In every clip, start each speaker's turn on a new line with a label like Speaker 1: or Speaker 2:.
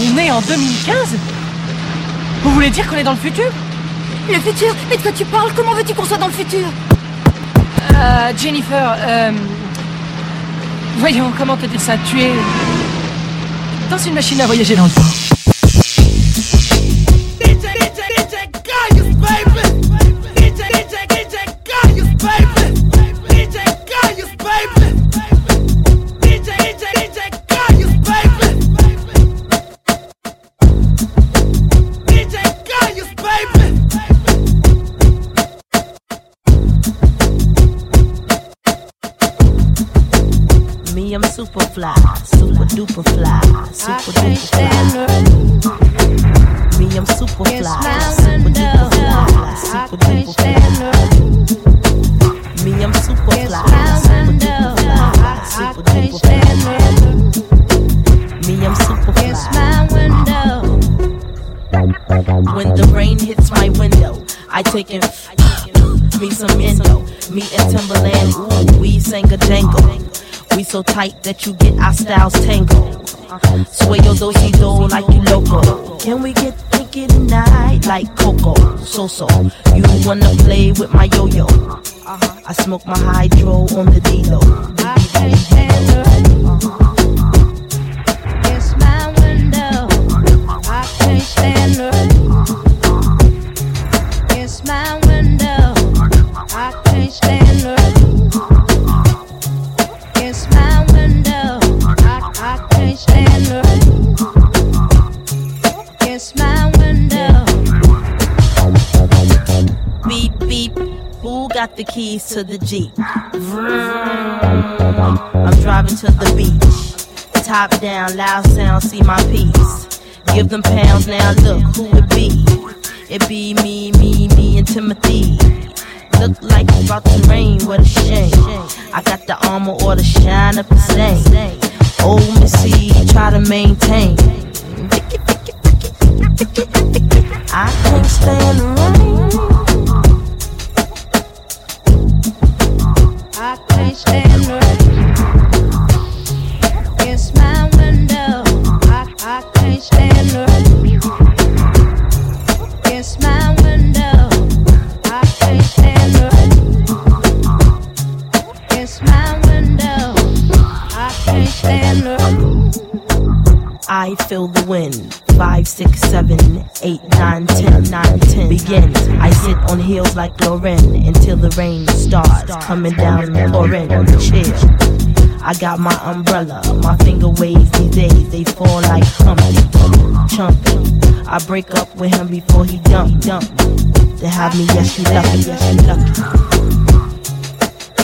Speaker 1: On est en 2015 Vous voulez dire qu'on est dans le futur?
Speaker 2: Le futur? Mais de quoi tu parles? Comment veux-tu qu'on soit dans le futur?
Speaker 1: Euh, Jennifer, euh... Voyons, comment te dire ça? Tu es... Dans une machine à voyager dans le temps.
Speaker 3: So tight that you get our styles tangled. Sway your do do like you loco. Can we get kinky tonight like Coco? So so, you wanna play with my yo yo? I smoke my hydro on the D-Lo. Beep got the keys to the Jeep? Vroom. I'm driving to the beach. Top down, loud sound, see my piece. Give them pounds now, look who it be. It be me, me, me, and Timothy. Look like it's about to rain, what a shame. I got the armor or the shine up the same. Old Missy, try to maintain. I can't stand the rain.
Speaker 4: I came standard. It's my window. I I came. It's my window. I can't stand. It's my window. I can't stand.
Speaker 3: I feel the wind. Five, six, seven, eight, nine, ten, nine, ten. Begin. I sit on heels like Lauryn until the rain starts coming down pouring. Chill. I got my umbrella. My finger waves these days. They fall like Humpty. Chumpy. I break up with him before he dump, dump. To have me, yes, you lucky, yes, you lucky.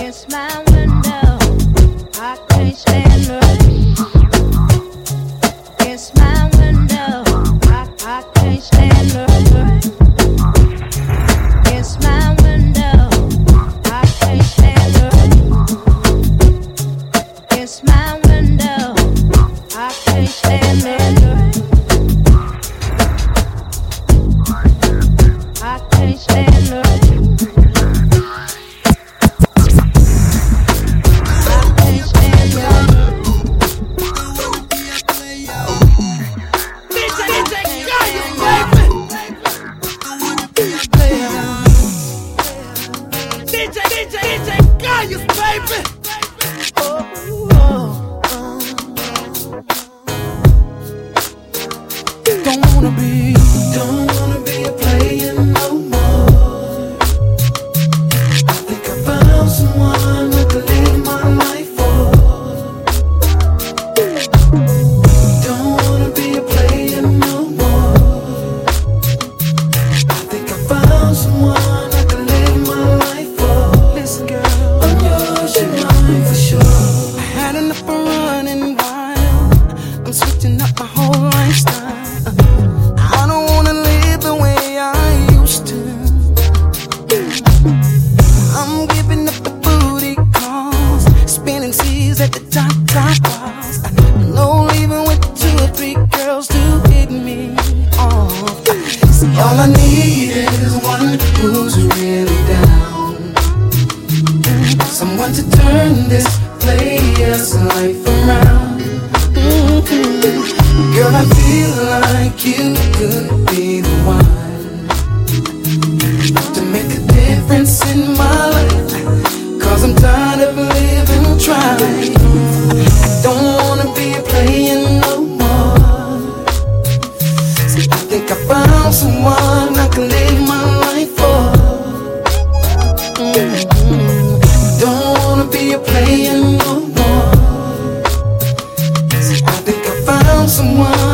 Speaker 4: It's my window. I can't stand the stand the
Speaker 5: Girl, I feel
Speaker 4: like you could be the one to make a difference in my. Cause I'm tired of living trying. I don't wanna be playing no more. So I think I found someone I can leave my one.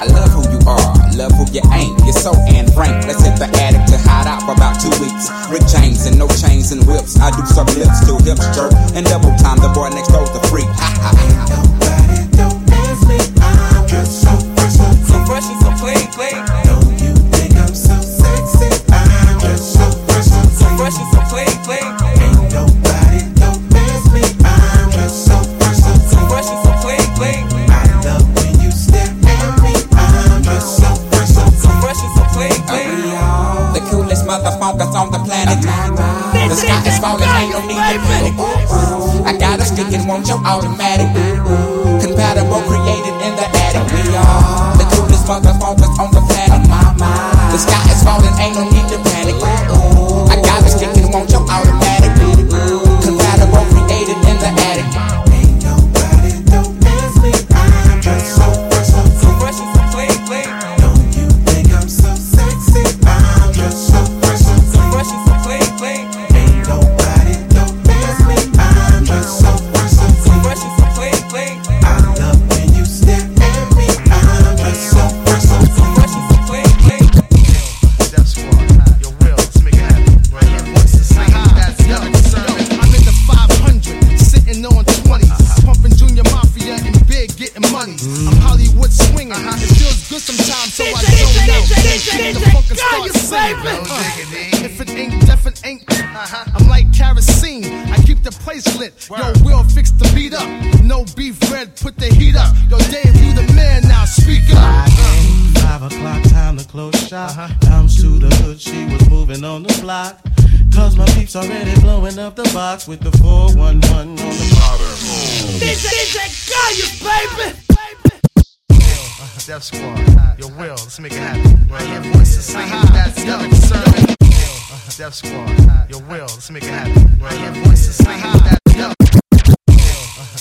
Speaker 4: I
Speaker 6: love who you
Speaker 7: are, I
Speaker 6: love
Speaker 8: who you ain't. You're so Anne Frank. Let's hit the attic to hide out for about two weeks. Rick James and no chains and whips. I do some lips till hips jerk. And double time, the boy next door's the freak. Ha ha want your automatic.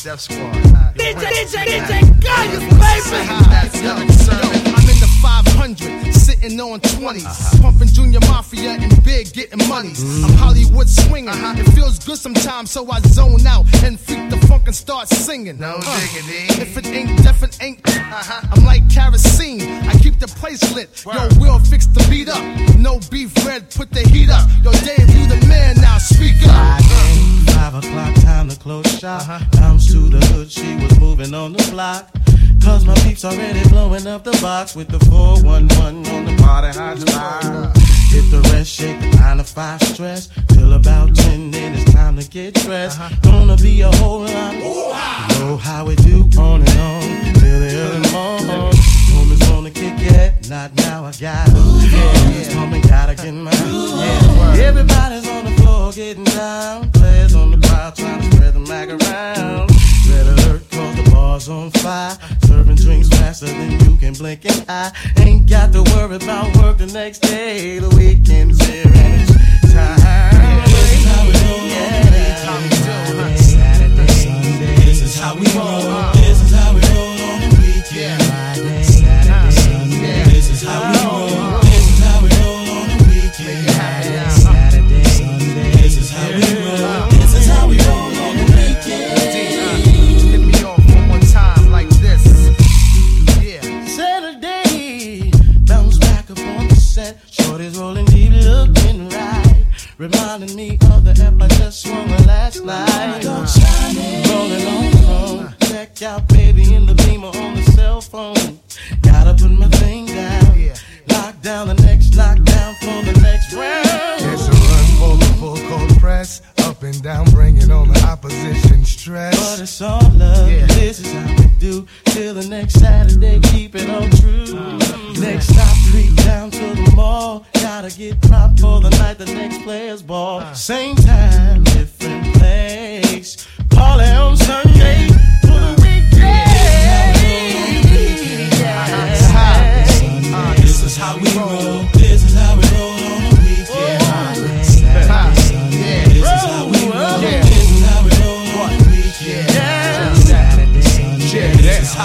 Speaker 9: Def Squad, DJ, DJ, DJ Gaius, baby! That's yo. I'm in the 500, sitting on 20s, pumping Junior Mafia and Big, getting money. I'm Hollywood swinging, it feels good sometimes, so I zone out and freak the funk and start singing. No uh, diggity. If it ain't Def, it ain't. I'm like kerosene, I keep the place lit. Yo, we'll fix the beat up. No beef red, put the heat up. Yo, Dave, you the man now, speak up.
Speaker 10: Five o'clock, time to close shop. Uh-huh. Bounce to the hood, she was moving on the block. Cause my peeps already blowing up the box with the 411 on the party hotline. Hit the rest, shake the 9 to 5 stress. Till about 10, then it's time to get dressed. Uh-huh. Gonna be a whole lot. Know how we do on and on. Till the early morning. Homies wanna kick it, not now I got it. Yeah, homie gotta get mine. Yeah. Everybody's on the floor getting down. Players on the crowd trying to spread the mag around. Red alert, cause the bar's on fire. Serving drinks faster than you can blink an eye. Ain't got to worry about work the next day. The weekend's here and it's time. This is how we roll. Yeah. Saturday, Sunday. This is how we roll. Just swung last night. Rolling on the phone. Check out baby in the beamer on the cell phone. Gotta put my thing down. Lock down the next lockdown for the next round.
Speaker 9: Down, bringing on the opposition stress.
Speaker 10: But it's all love.
Speaker 9: Yeah.
Speaker 10: This is how we do. Till the next Saturday, keep it all true. Next stop, creep down to the mall. Gotta get propped for the night, the next players ball. Same time, different place. Party on Sunday. For the weekday. This is how we roll.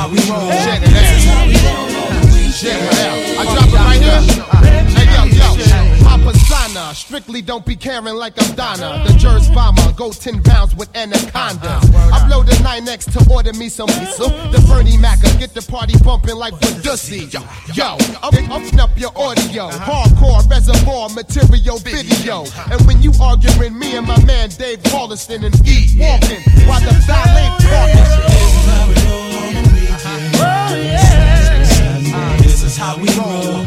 Speaker 10: how we roll.
Speaker 9: Check it out. Check it out. I drop it right here. Hey, yo, yo. Papa Sana,
Speaker 11: strictly don't be caring like I'm Donna. The Jers bomber, go 10 rounds with Anaconda. I blow the 9X to order me some pizza. The Bernie Macca, get the party bumping like Badussy. Yo, yo, I'm upping up your audio. Hardcore, reservoir, material, video. And when you arguing, me and my man Dave Hollister and E walking, while the violent talking.
Speaker 12: how we roll.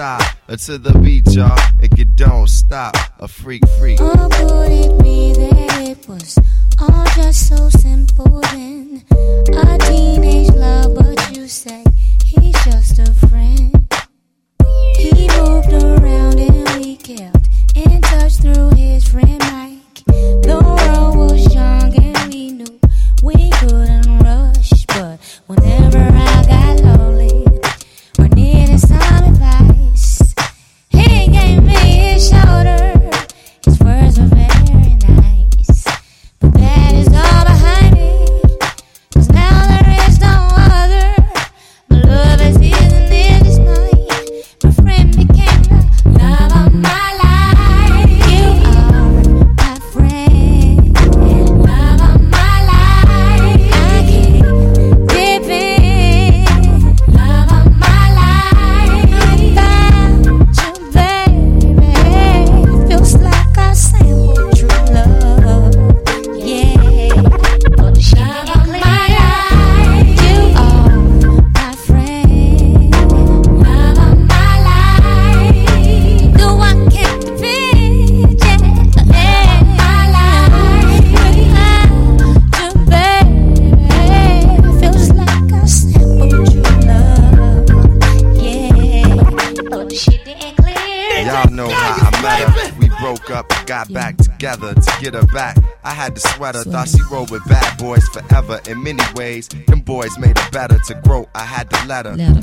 Speaker 13: style or to the
Speaker 14: beach, y'all. If you don't stop, a freak, freak.
Speaker 13: Or would it be that it was all just so simple then? A teenage love, but you
Speaker 11: said.
Speaker 15: Lara.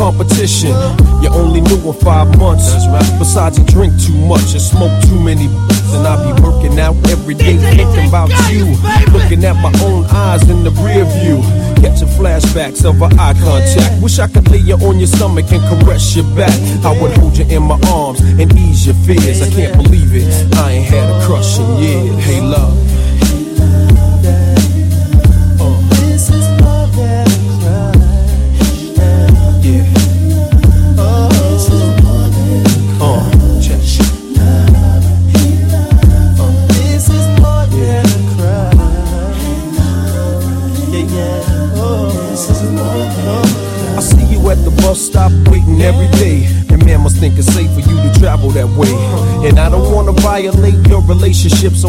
Speaker 15: Competition, you only knew in five months. Besides, he drink too much and smoke too many. And I be working out every day thinking about you. Looking at my own eyes in the rear view. Catching flashbacks of our eye contact. Wish I could lay you on your stomach and caress your back. I would hold you in my arms and ease your fears. I can't believe it. I ain't had a crush in years. Hey, love.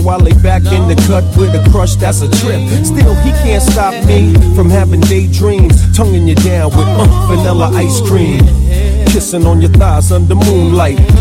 Speaker 15: I lay back in the cut with a crush that's a trip. Still, he can't stop me from having daydreams, tonguing you down with uh, vanilla ice cream. Kissing on your thighs under moonlight.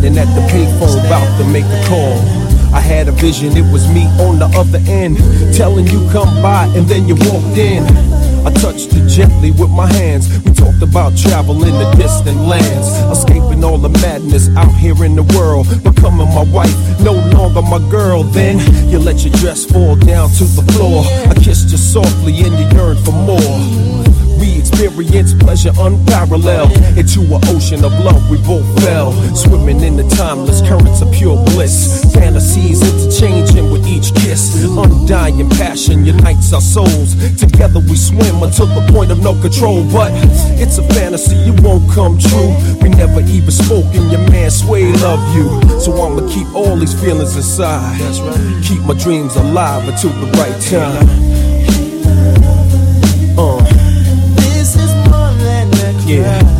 Speaker 15: Standing at the payphone about to make a call. I had a vision, it was me on the other end, telling you come by, and then you walked in. I touched you gently with my hands. We talked about travel in the distant lands, escaping all the madness out here in the world, becoming my wife, no longer my girl. Then you let your dress fall down to the floor. I kissed you softly, and you yearned for more. We experience pleasure unparalleled into an ocean of love. We both fell, swimming in the timeless currents of pure bliss. Fantasies interchanging with each kiss. Undying passion unites our souls. Together we swim until the point of no control. But it's a fantasy, it won't come true. We never even spoke, and your man Sway love you. So I'ma keep all these feelings inside. Keep my dreams alive until the right time. Yeah.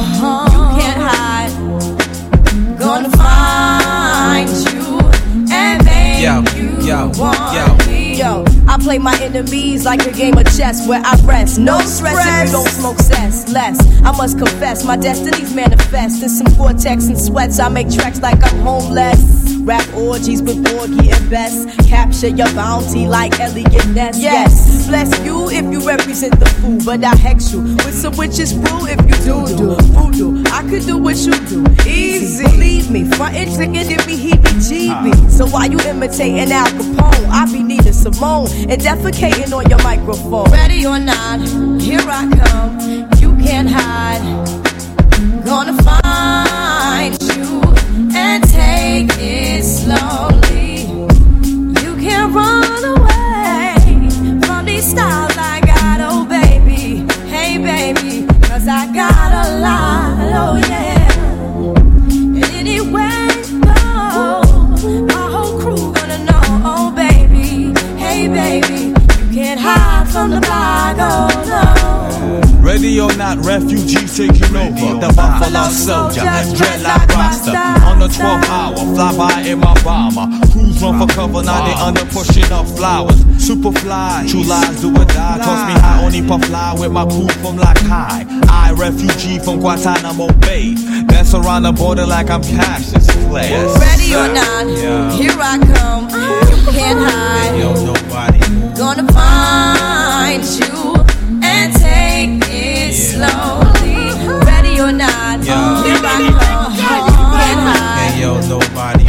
Speaker 7: Yo,
Speaker 16: you Yo, yo, yo, I play my enemies like a game of chess where I rest. No stress if you don't smoke cess. Less, I must confess, my destinies manifest. In some vortex and sweats, I make tracks like I'm homeless. Rap orgies with Porgy and Bess. Capture your bounty like Eliot Ness. Yes, bless you if you represent the fool, but I hex you with some witches brew if you do do voodoo. I could do what you do, easy. Believe me, frontin' chicken if me heebie-jeebie. So why you imitating Al Capone? I be Nina Simone and defecating on your microphone. Ready or not, here I come. You can't hide. Gonna find you take it slowly. You can't run away from these styles I got, oh baby. Hey baby, cause I got a lot, oh yeah. And you go, my whole crew gonna know, oh baby. Hey baby, you can't hide from the block, oh.
Speaker 17: Ready or not, refugees taking over. The Buffalo Soldier, dreadlock Rasta. On the 12th hour, fly by in my bomber. Crews run for cover, now they under pushing up flowers. Super fly, true lies do or die. Toss me high, only puff fly with my crew from like high. I, refugee from Guantanamo Bay. Dance around the border like I'm Cassius Clay.
Speaker 16: Ready or not,
Speaker 17: Yeah.
Speaker 16: here I come. You can't hide.
Speaker 17: Yo, nobody.
Speaker 16: Gonna find you
Speaker 17: Hey, yo, nobody.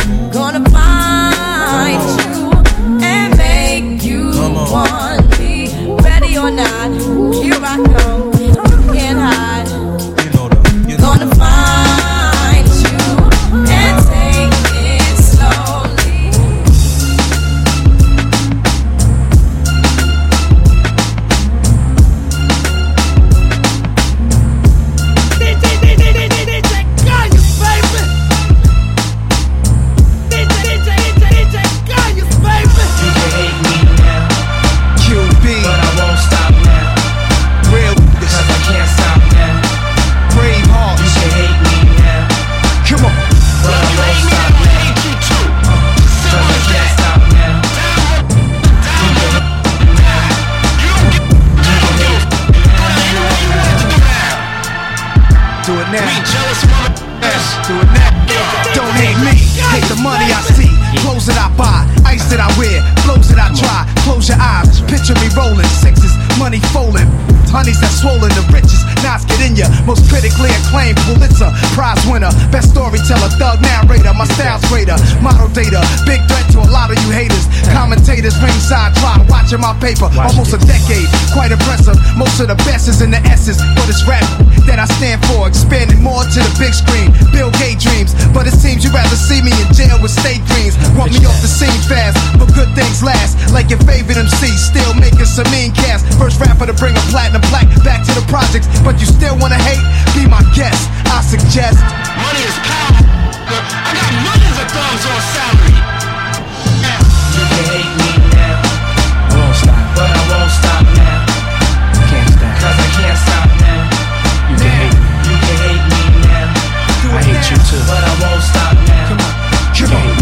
Speaker 11: Thug narrator. My style's greater. Model data. Big threat to a lot of you haters. Commentators ringside try watching my paper. Almost a decade. Quite impressive. Most of the best is in the S's. But it's rap that I stand for. Expanding more to the big screen. Bill Gates dreams. But it seems you'd rather see me in jail with state dreams. Want me off the scene fast. But good things last. Like your favorite MC. Still making some mean cast. First rapper to bring a platinum plaque back to the projects. But you still wanna hate? Be my guest. I suggest. Money is power. I got millions of thumbs on salary. You can hate me now. I won't stop. But I won't stop now. Can't stop. Cause I can't stop now. You can hate me. You can hate me now. I hate you too. But I won't stop now. Come on. Come on.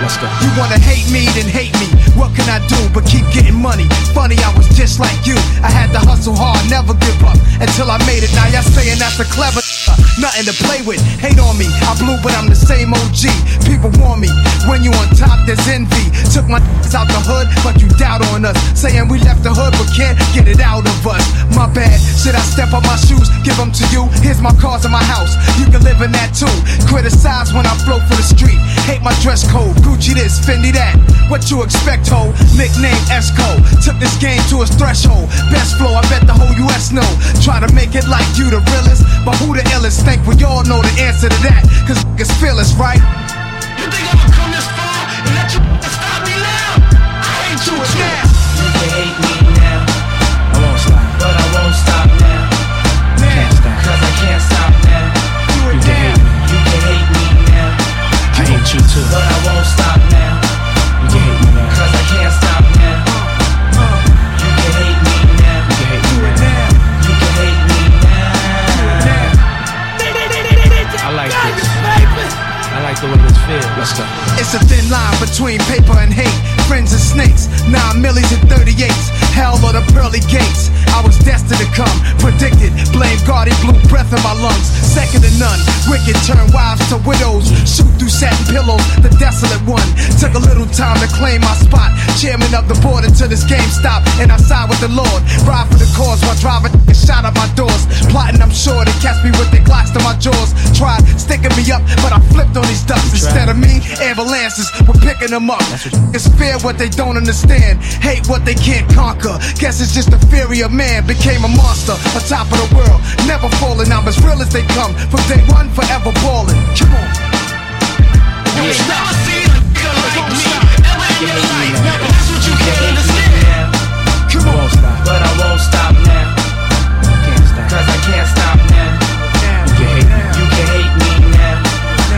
Speaker 11: Let's go. You wanna hate me, then hate me. What can I do but keep getting money? Funny, I was just like you. I had to hustle hard, never give up until I made it. Now y'all saying that's a clever. Uh, nothing to play with. Hate on me. I blew, but I'm the same OG. People warn me. When you on top, there's envy. Took my out the hood, but you doubt on us. Saying we left the hood, but can't get it out of us. My bad. Should I step on my shoes? Give them to you. Here's my cars in my house. You can live in that too. Criticize when I flow for the street. Hate my dress code. Gucci this, Fendi that. What you expect, ho? Nickname Esco. Took this game to its threshold. Best flow, I bet the whole US know. Try to make it like you the realest, but who the illest? Think we all know the answer to that. Cause niggas feel us, right? You think I'ma come this far and let you stop me now? I hate you now. You can hate me now. I won't stop. But I won't stop now. Can't stop. Cause I can't stop now. Do it you now. You can hate me now. I hate you too. It's a thin line between paper and hate. Friends and snakes, nine millies and 38s. Hell or the pearly gates. I was destined to come, predicted, blame God, he blew breath in my lungs, second to none. Wicked turn wives to widows, shoot through satin pillows, the desolate one. Took a little time to claim my spot, chairman of the board until this game stopped, and I side with the Lord. Ride for the cause while driving a shot at my doors, plotting I'm sure to catch me with their glocks to my jaws. Tried sticking me up, but I flipped on these ducks instead of me. Ambulances were picking them up. It's fear what they don't understand, hate what they can't conquer. Guess it's just the fury of man became a monster, on top of the world, never falling. I'm as real as they come from day one, forever balling. Come on.
Speaker 18: Come on. But I won't stop now. Cause I can't stop now. You can hate me. You can hate me now.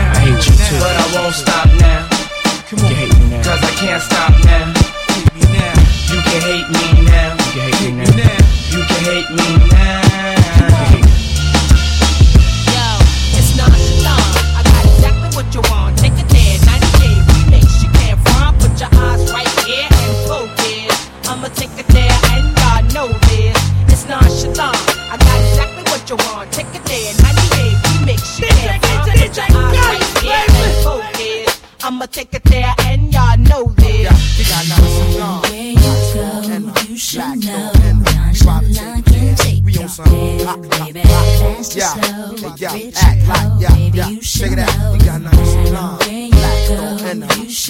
Speaker 18: I hate you too. But I won't stop now. You can hate me now. Cause I can't stop now.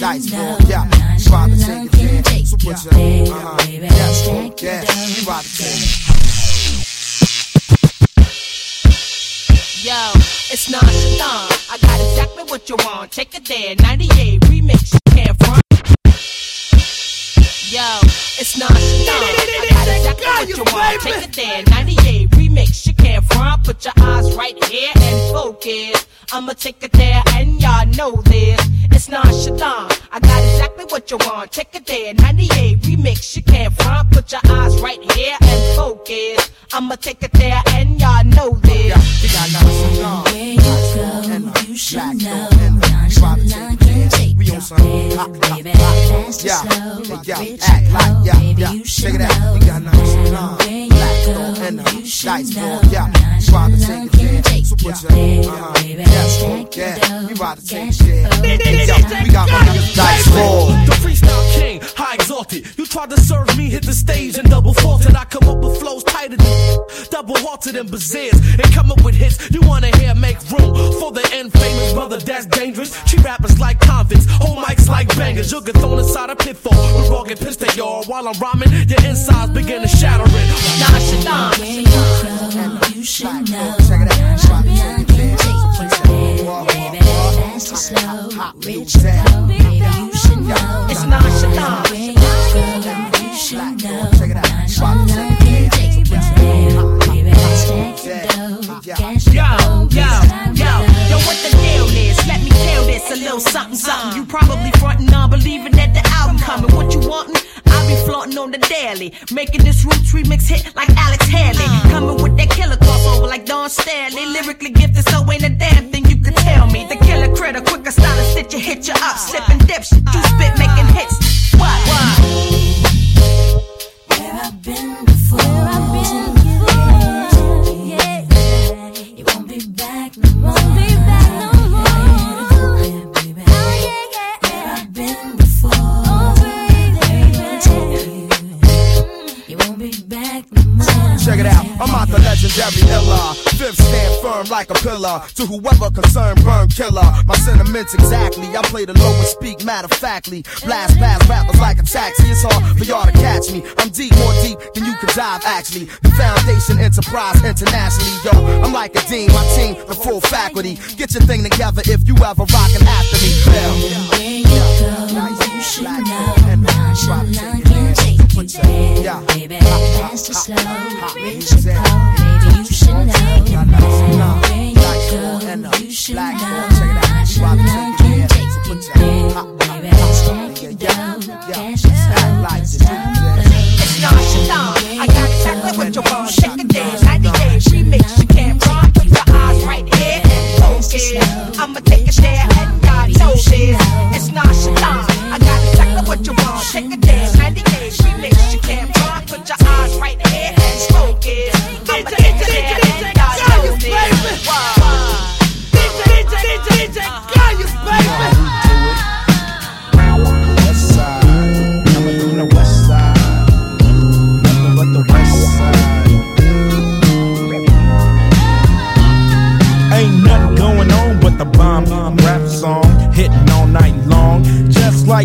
Speaker 19: And
Speaker 20: the
Speaker 2: you should
Speaker 20: lights
Speaker 2: know.
Speaker 20: for yeah. Try to take
Speaker 2: Nonchalant
Speaker 20: it
Speaker 2: can
Speaker 20: there.
Speaker 2: take
Speaker 20: So
Speaker 2: your
Speaker 20: put your
Speaker 2: head,
Speaker 20: uh-huh.
Speaker 2: baby.
Speaker 20: Yeah,
Speaker 2: Stack your
Speaker 20: yeah.
Speaker 2: dough,
Speaker 20: Try to take it.
Speaker 19: Yo, it's nonchalant. I got exactly what you want. Take it there, 98 remix. You can't front. Yo, it's nonchalant. I got exactly what you want. Take it there, 98 remix. You can't front. Put your eyes right here and focus. I'ma take it there, and y'all know this. It's nonchalant. I got exactly what you want. Take it there, 98 remix. You can't front. Put your eyes right here and focus. I'ma take it there, and y'all know this.
Speaker 2: Where you go, you should know. Nonchalant can take your head, baby. Fast or
Speaker 20: Yeah,
Speaker 2: slow,
Speaker 20: yeah,
Speaker 2: rich
Speaker 20: act
Speaker 2: or
Speaker 20: like,
Speaker 2: poor,
Speaker 20: yeah,
Speaker 2: baby,
Speaker 20: yeah.
Speaker 2: you
Speaker 20: Check
Speaker 2: should
Speaker 20: it
Speaker 2: know.
Speaker 20: out. We got
Speaker 2: No
Speaker 20: nice
Speaker 2: matter
Speaker 20: long,
Speaker 2: where you
Speaker 20: black
Speaker 2: go,
Speaker 20: gold and the
Speaker 2: you should
Speaker 20: lights
Speaker 2: know.
Speaker 20: for yeah. Try to take
Speaker 2: Nonchalant
Speaker 20: it
Speaker 2: can
Speaker 20: there.
Speaker 2: take
Speaker 20: So
Speaker 2: your
Speaker 20: put your
Speaker 2: head,
Speaker 20: uh-huh.
Speaker 2: baby.
Speaker 20: Yeah,
Speaker 2: Stack your
Speaker 20: yeah.
Speaker 2: dough,
Speaker 20: We about to take
Speaker 2: cash
Speaker 20: it
Speaker 2: your
Speaker 20: there.
Speaker 2: flow.
Speaker 20: Yo, we got my niggas dice roll.
Speaker 21: The freestyle king, high exalted. You tried to serve me, hit the stage and double faulted. I come up with flows tighter than double halted and bazaars. And come up with hits you wanna hear, make room for the infamous brother that's dangerous. Treat rappers like convicts, hold mics like bangers. You'll get thrown inside a pitfall. We're all get pissed y'all while I'm rhyming. Your insides begin to shattering.
Speaker 19: Nonchalant.
Speaker 2: Where you go, you should know. Nonchalant can take your head, baby. Fast or slow, rich or poor, baby, you should know.
Speaker 19: It's nonchalant.
Speaker 2: Where you go, you should know. Nonchalant can take your head, baby. Stack your dough, cash your
Speaker 19: Yo,
Speaker 2: flow.
Speaker 19: yo, yo, yo, what the this a little something, something. You probably frontin' on believing that the album coming. What you wantin'? I be flaunting on the daily, making this roots remix hit like Alex Haley. Coming with that killer crossover like Don Stanley. Lyrically gifted, so ain't a damn thing you can tell me. The killer critter, quicker style stitch, you hit you up, slipping
Speaker 20: To whoever concerned, burn killer. My sentiments exactly. I play the low and speak matter of factly. Blast past rappers like a taxi. It's hard for y'all to catch me. I'm deep, more deep than you can dive actually. The foundation enterprise internationally, yo. I'm like a dean, my team, the full faculty. Get your thing together if you ever rockin' after me. Bell.
Speaker 2: Where you go, you should know. Nonchalant can take your head, baby. Fast or slow, rich or poor, baby, you should know. You go, you cash your flow. It's
Speaker 19: nonchalant. I got exactly what you want. Shake the dance, 90 days remix. You run. Put your eyes right here and focus. I'ma take it there and God this. It's nonchalant. I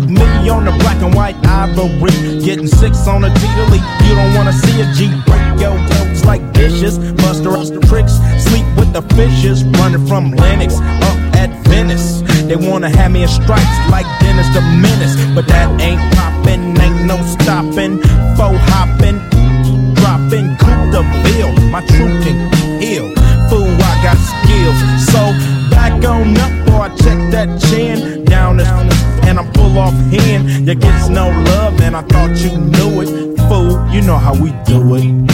Speaker 22: like me on the black and white ivory. Getting six on a G leap. You don't wanna see a G break your toes like dishes. Muster us the tricks, sleep with the fishes. Running from Lennox up at Venice. They wanna have me in stripes like Dennis the Menace. But that ain't poppin', ain't no stopping. Faux hoppin', droppin', coup the bill. My truth can heal. Fool, I got skills. So back on up, or I check that chin. Down this, and I'm full. You gets no love, and I thought you knew it. Fool, you know how we do it.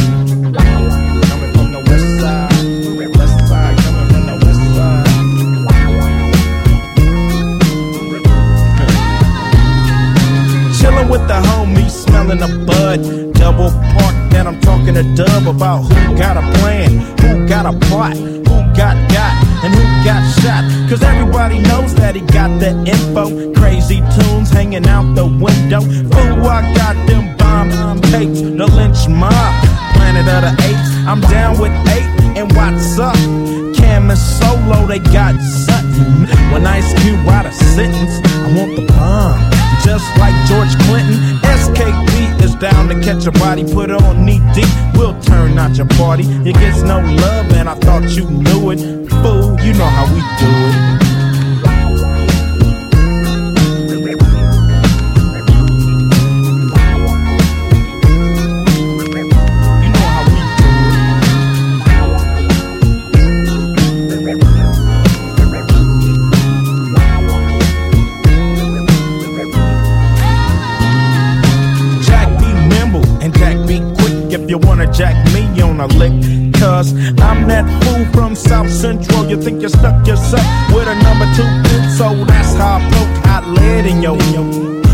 Speaker 22: With the homies, smelling a bud. Double park, and I'm talking to Dub about who got a plan, who got a plot, who got got, and who got shot. Cause everybody knows that he got the info. Crazy tunes hanging out the window. Fool, I got them bomb tapes, the Lench Mob. Planet of the apes, I'm down with eight, and what's up? Cam and Solo, they got something. When Ice Cube out a sentence, I want the bomb. Just like George Clinton, SKP is down to catch a body, put on knee deep. We'll turn out your party. It gets no love, and I thought you knew it. You know how we do it. Central. You think you stuck yourself with a number two so that's how I poke hot lead in your yo.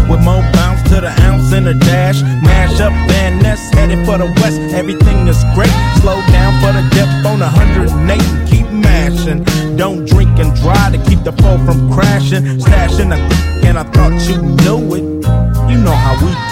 Speaker 22: With more bounce to the ounce in the dash. Mash up Van Ness, headed for the west. Everything is great. Slow down for the dip on 108 and keep mashing. Don't drink and drive to keep the foe from crashing. Stashing the and I thought you knew it. You know how we do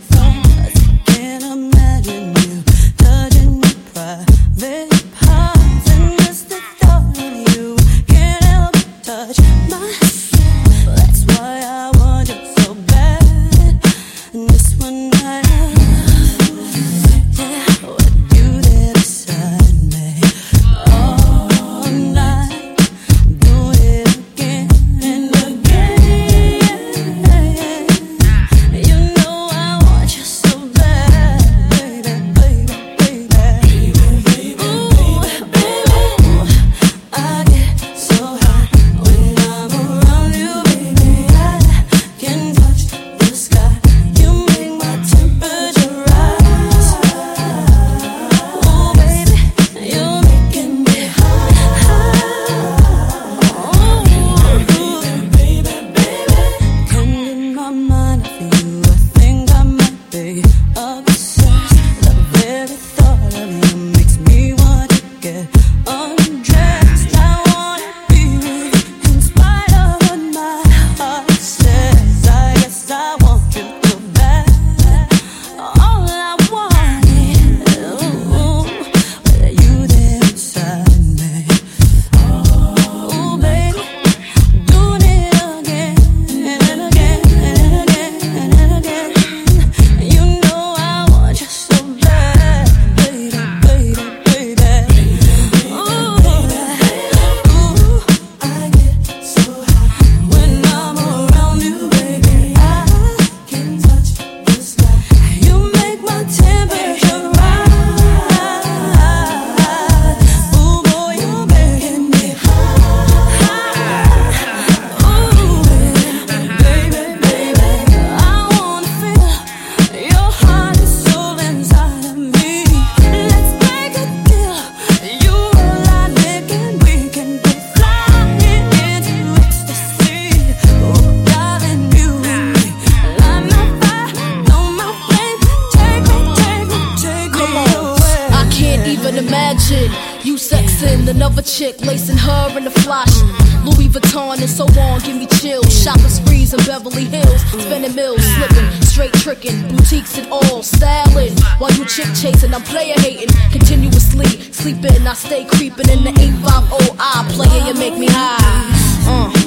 Speaker 23: Imagine you sexing another
Speaker 24: chick, lacing her in the flash. Louis Vuitton and so on, give me chills. Shopping sprees in Beverly Hills, spending mills, slipping, straight tricking, boutiques and all, styling. While you chick chasing, I'm player hating, continuously sleeping. I stay creeping in the 850 I player, you make me high. Uh.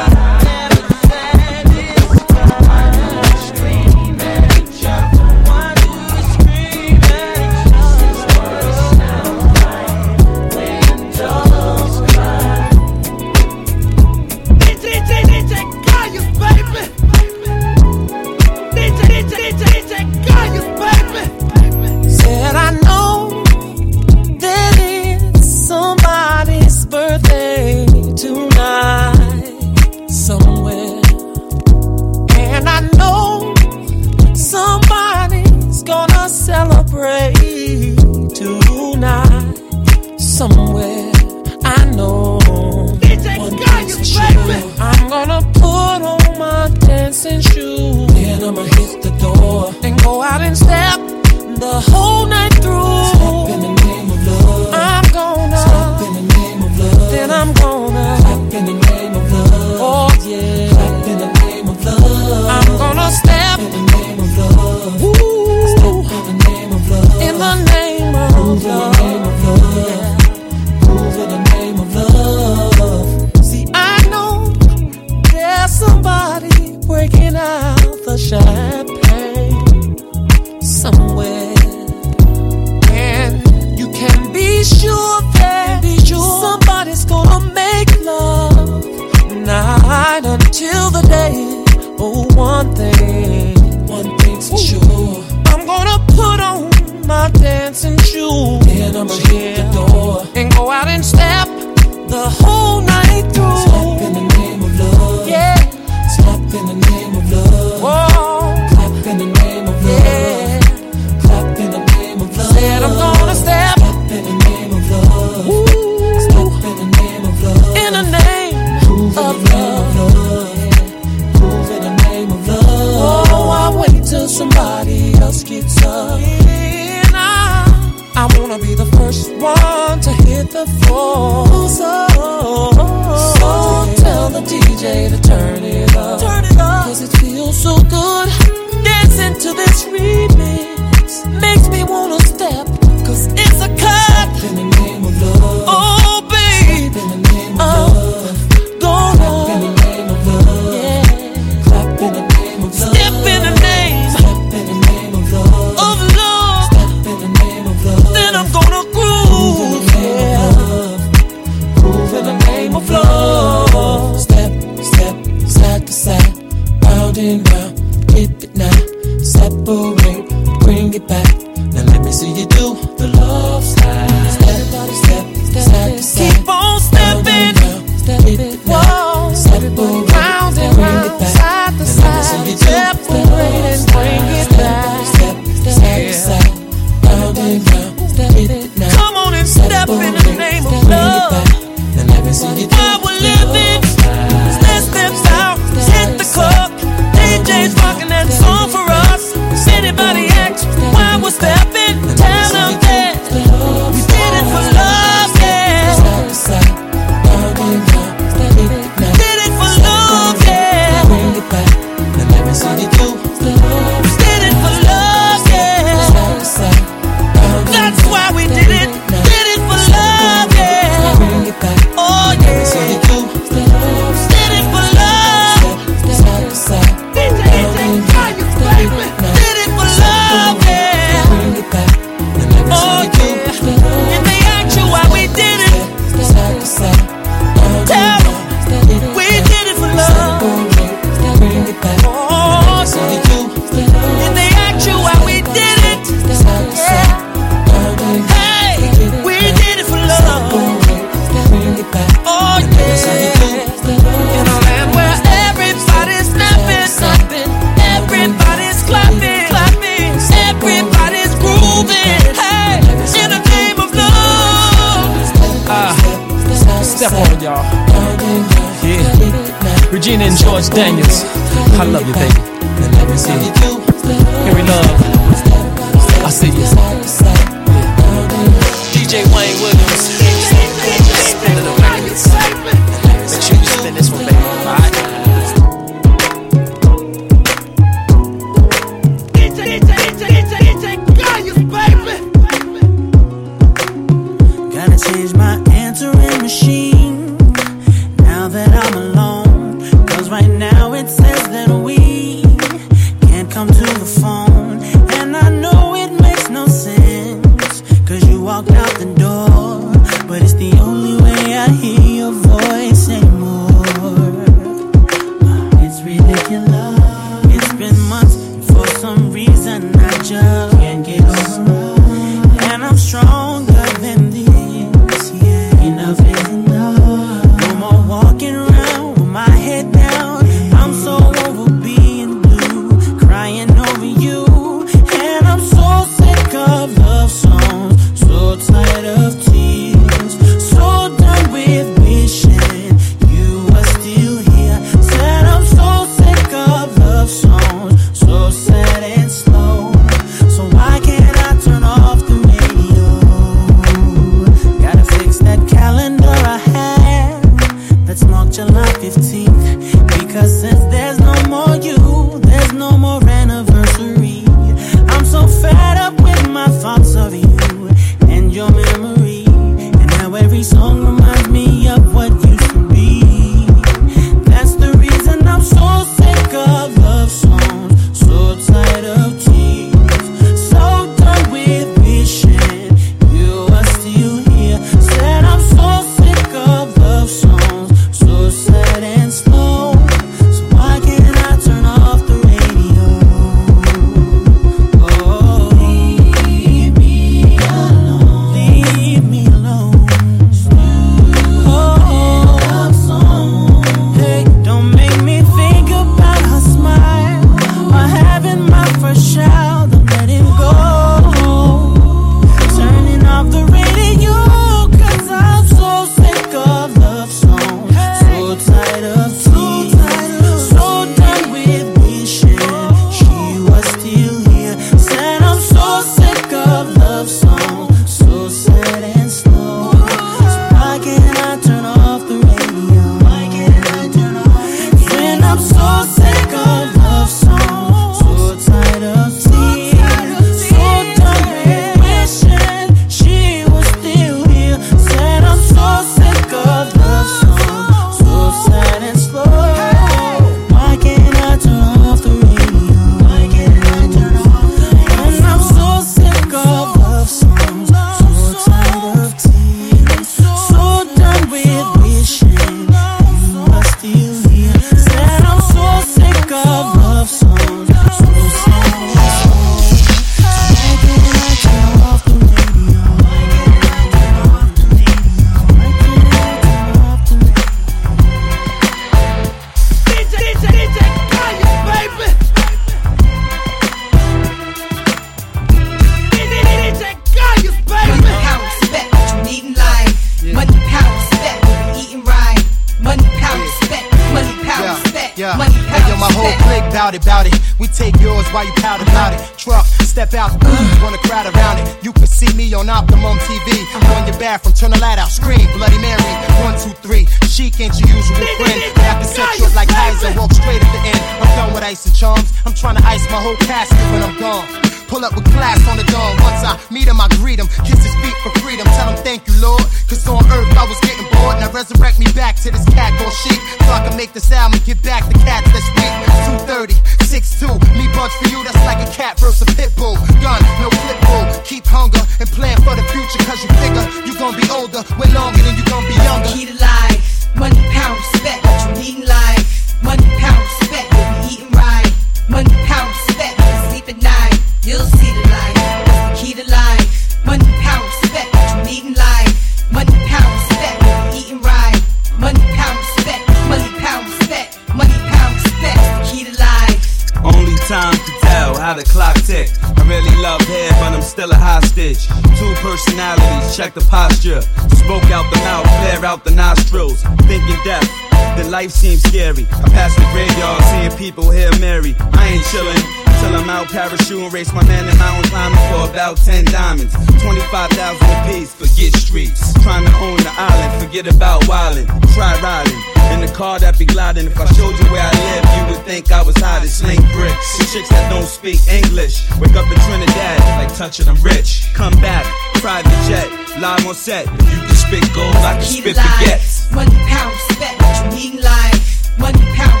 Speaker 25: Riding in the car that be gliding. If I showed you where I live, you would think I was hiding sling bricks. The chicks that don't speak English, wake up in Trinidad like touching them rich. Come back, private jet, live on set. You can spit gold, I can
Speaker 26: Key
Speaker 25: spit baguettes.
Speaker 26: money, pound, respect. You need life, money, pound,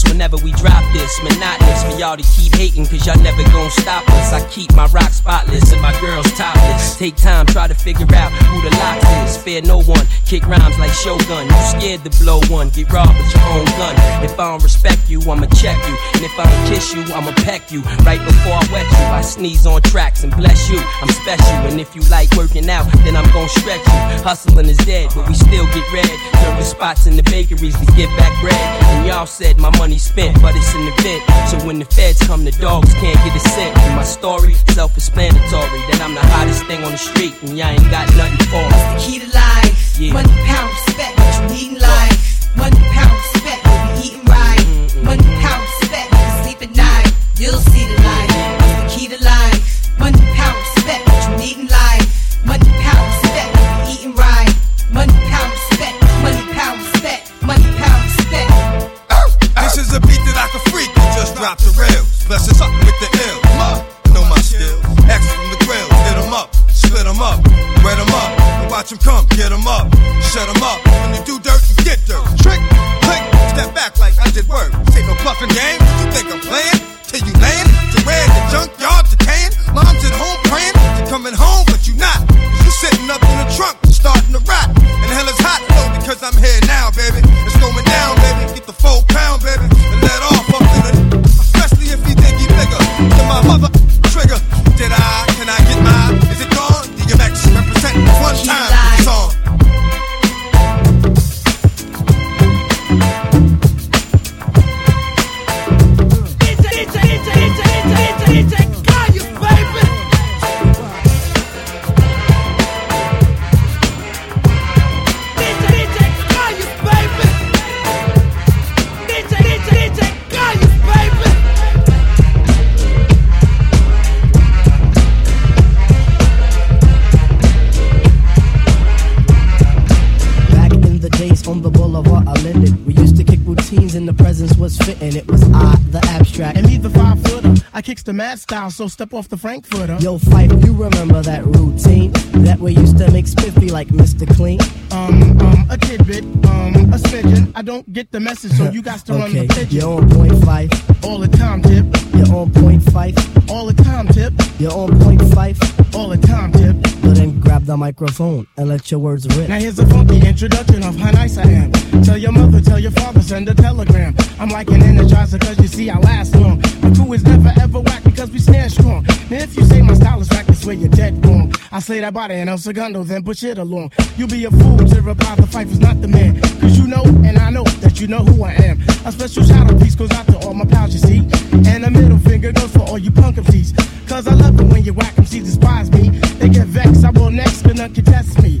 Speaker 25: whenever we drop this. Monotonous for y'all to keep hating, cause y'all never gon' stop us. I keep my rock spotless and my girls topless. Take time, try to figure out who the Lox is. Spare no one, kick rhymes like Shogun. You scared to blow one, get robbed with your own gun. If I don't respect you, I'ma check you. And if I don't kiss you, I'ma peck you. Right before I wet you, I sneeze on tracks and bless you. I'm special, and if you like working out, then I'm gon' stretch you. Hustling is dead, but we still get red. Serving spots in the bakeries to get back bread. And y'all said my money spent, but it's an event. So when the feds come, the dogs can't get a cent. And my story, self-explanatory, that I'm the hottest thing on the street, and y'all ain't got nothing for me.
Speaker 26: The key to life,
Speaker 25: Yeah.
Speaker 26: money, pound, respect. What you need in life, money, pound,
Speaker 27: I
Speaker 28: kicks mad style, so step off the Frankfurter.
Speaker 29: Yo, Phife, you remember that routine? That we used to make spiffy like Mr. Clean?
Speaker 28: Um, um, a tidbit, um, a smidgen. I don't get the message, so you got to run
Speaker 29: Okay,
Speaker 28: the pigeon.
Speaker 29: you're on point Phife.
Speaker 28: All the time, tip.
Speaker 29: You're on point Phife.
Speaker 28: All the time, tip.
Speaker 29: You're on point Phife.
Speaker 28: All the time, tip.
Speaker 29: But then grab the microphone and let your words rip.
Speaker 28: Now here's a funky introduction of how nice I am. Tell your mother, tell your father, send a telegram. I'm like an energizer cause you see I last long. Crew is never ever whack because we stand strong. Now if you say my style is whack, I swear you're dead wrong. I say that body and El Segundo, then push it along. You'll be a fool to reply the fight is not the man. Cause you know, and I know that you know who I am. A special shout out piece goes out to all my pals, you see. And a middle finger goes for all you punk MCs. Cause I love it when you whack MCs despise me. They get vexed, I will next, but none can test me.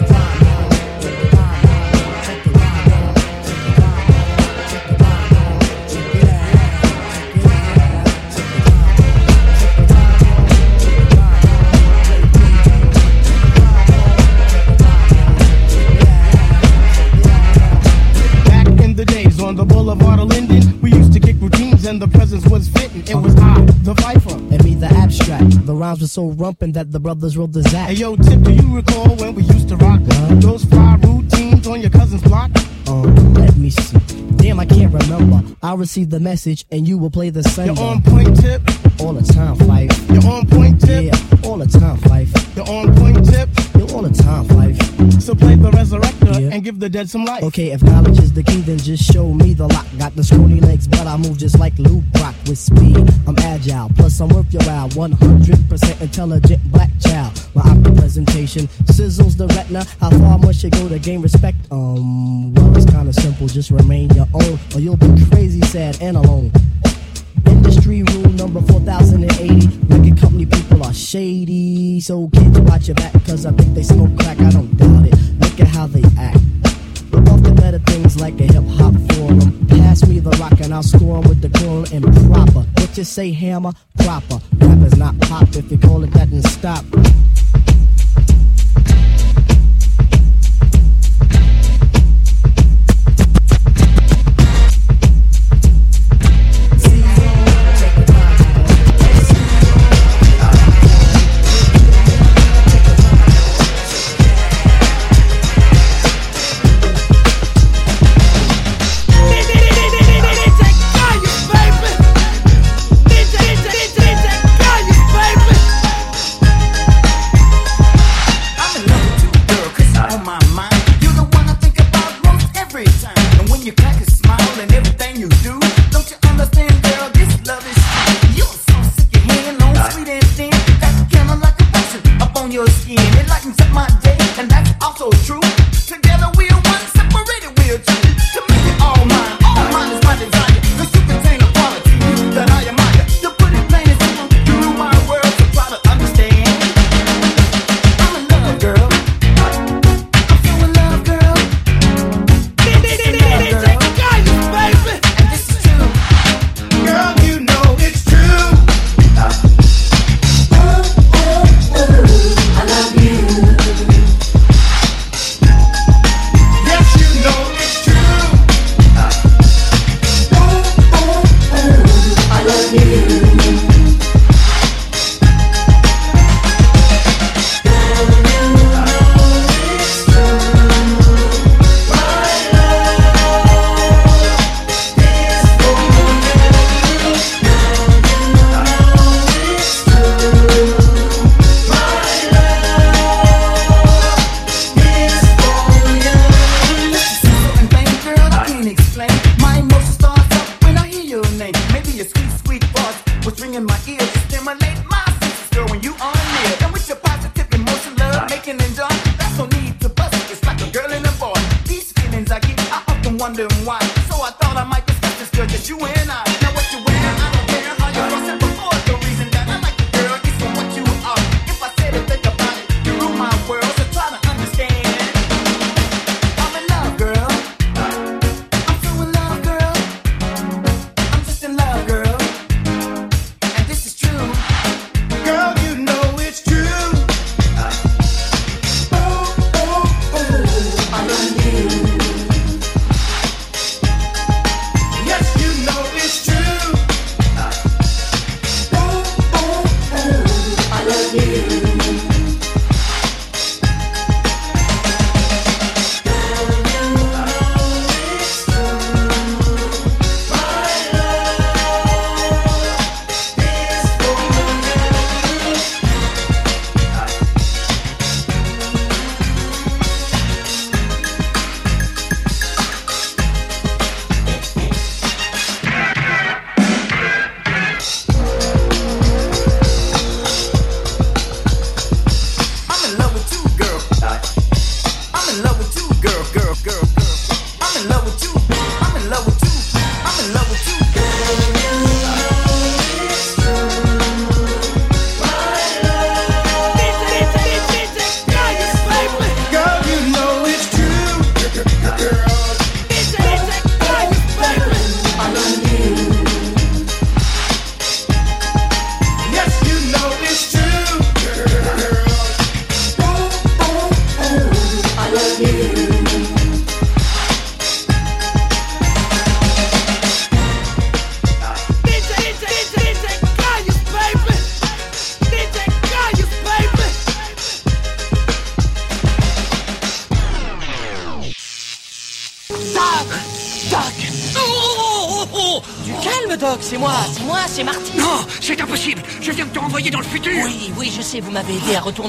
Speaker 28: presence was fitting. It was I, the Viper.
Speaker 30: And me, the abstract. The rhymes were so rumpin' that the brothers wrote the Zach.
Speaker 28: Hey yo, Tip, do you recall when we used to rock those fly routines on your cousin's block?
Speaker 30: Um, let me see. Damn, I can't remember. I received the message and you will play the same.
Speaker 28: You're on point, Tip.
Speaker 30: All the time, Phife.
Speaker 28: You're on point, Tip.
Speaker 30: Yeah, all the time, Phife.
Speaker 28: You're on point, Tip.
Speaker 30: You're all the time, Phife.
Speaker 28: So play the resurrector and give the dead some life.
Speaker 30: Okay, if knowledge is the key, then just show me the lock. Got the scrawny legs, but I move just like Lou Brock with speed. I'm agile, plus I'm worth your while. 100% intelligent black child. My opera presentation sizzles the retina. How far must you go to gain respect? Um, well, it's kinda simple. Just remain your own, or you'll be crazy, sad, and alone. Industry rule number 4080. Record company people shady. So kids watch your back, cause I think they smoke crack. I don't doubt it. Look at how they act. Look off the better things like a hip hop forum. Pass me the rock and I'll score with the cool and proper. What you say, hammer? Proper. Rap is not pop. If you call it that, then stop.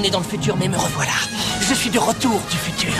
Speaker 31: Dans le futur,
Speaker 1: mais me revoilà. Je suis de retour du futur.